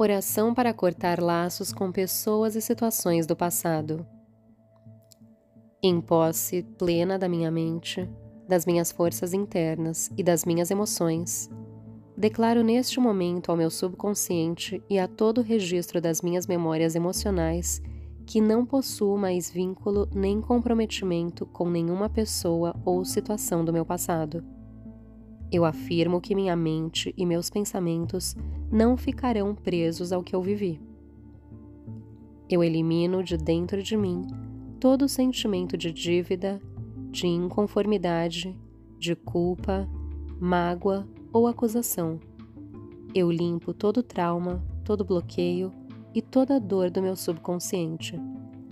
Oração para cortar laços com pessoas e situações do passado. Em posse plena da minha mente, das minhas forças internas e das minhas emoções, declaro neste momento ao meu subconsciente e a todo o registro das minhas memórias emocionais que não possuo mais vínculo nem comprometimento com nenhuma pessoa ou situação do meu passado eu afirmo que minha mente e meus pensamentos não ficarão presos ao que eu vivi. Eu elimino de dentro de mim todo sentimento de dívida, de inconformidade, de culpa, mágoa ou acusação. Eu limpo todo trauma, todo bloqueio e toda dor do meu subconsciente,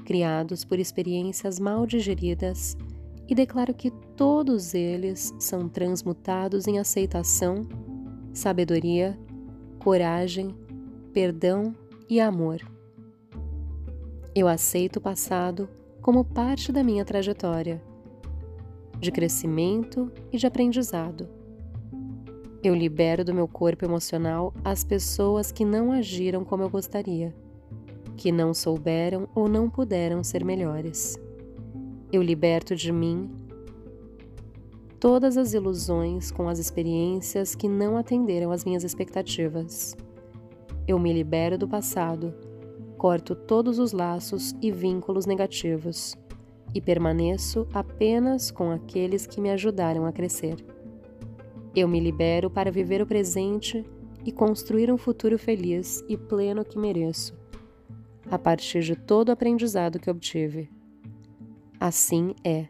criados por experiências mal digeridas e declaro que todos eles são transmutados em aceitação, sabedoria, coragem, perdão e amor. Eu aceito o passado como parte da minha trajetória de crescimento e de aprendizado. Eu libero do meu corpo emocional as pessoas que não agiram como eu gostaria, que não souberam ou não puderam ser melhores. Eu liberto de mim todas as ilusões com as experiências que não atenderam às minhas expectativas. Eu me libero do passado, corto todos os laços e vínculos negativos e permaneço apenas com aqueles que me ajudaram a crescer. Eu me libero para viver o presente e construir um futuro feliz e pleno que mereço, a partir de todo o aprendizado que obtive. Assim é.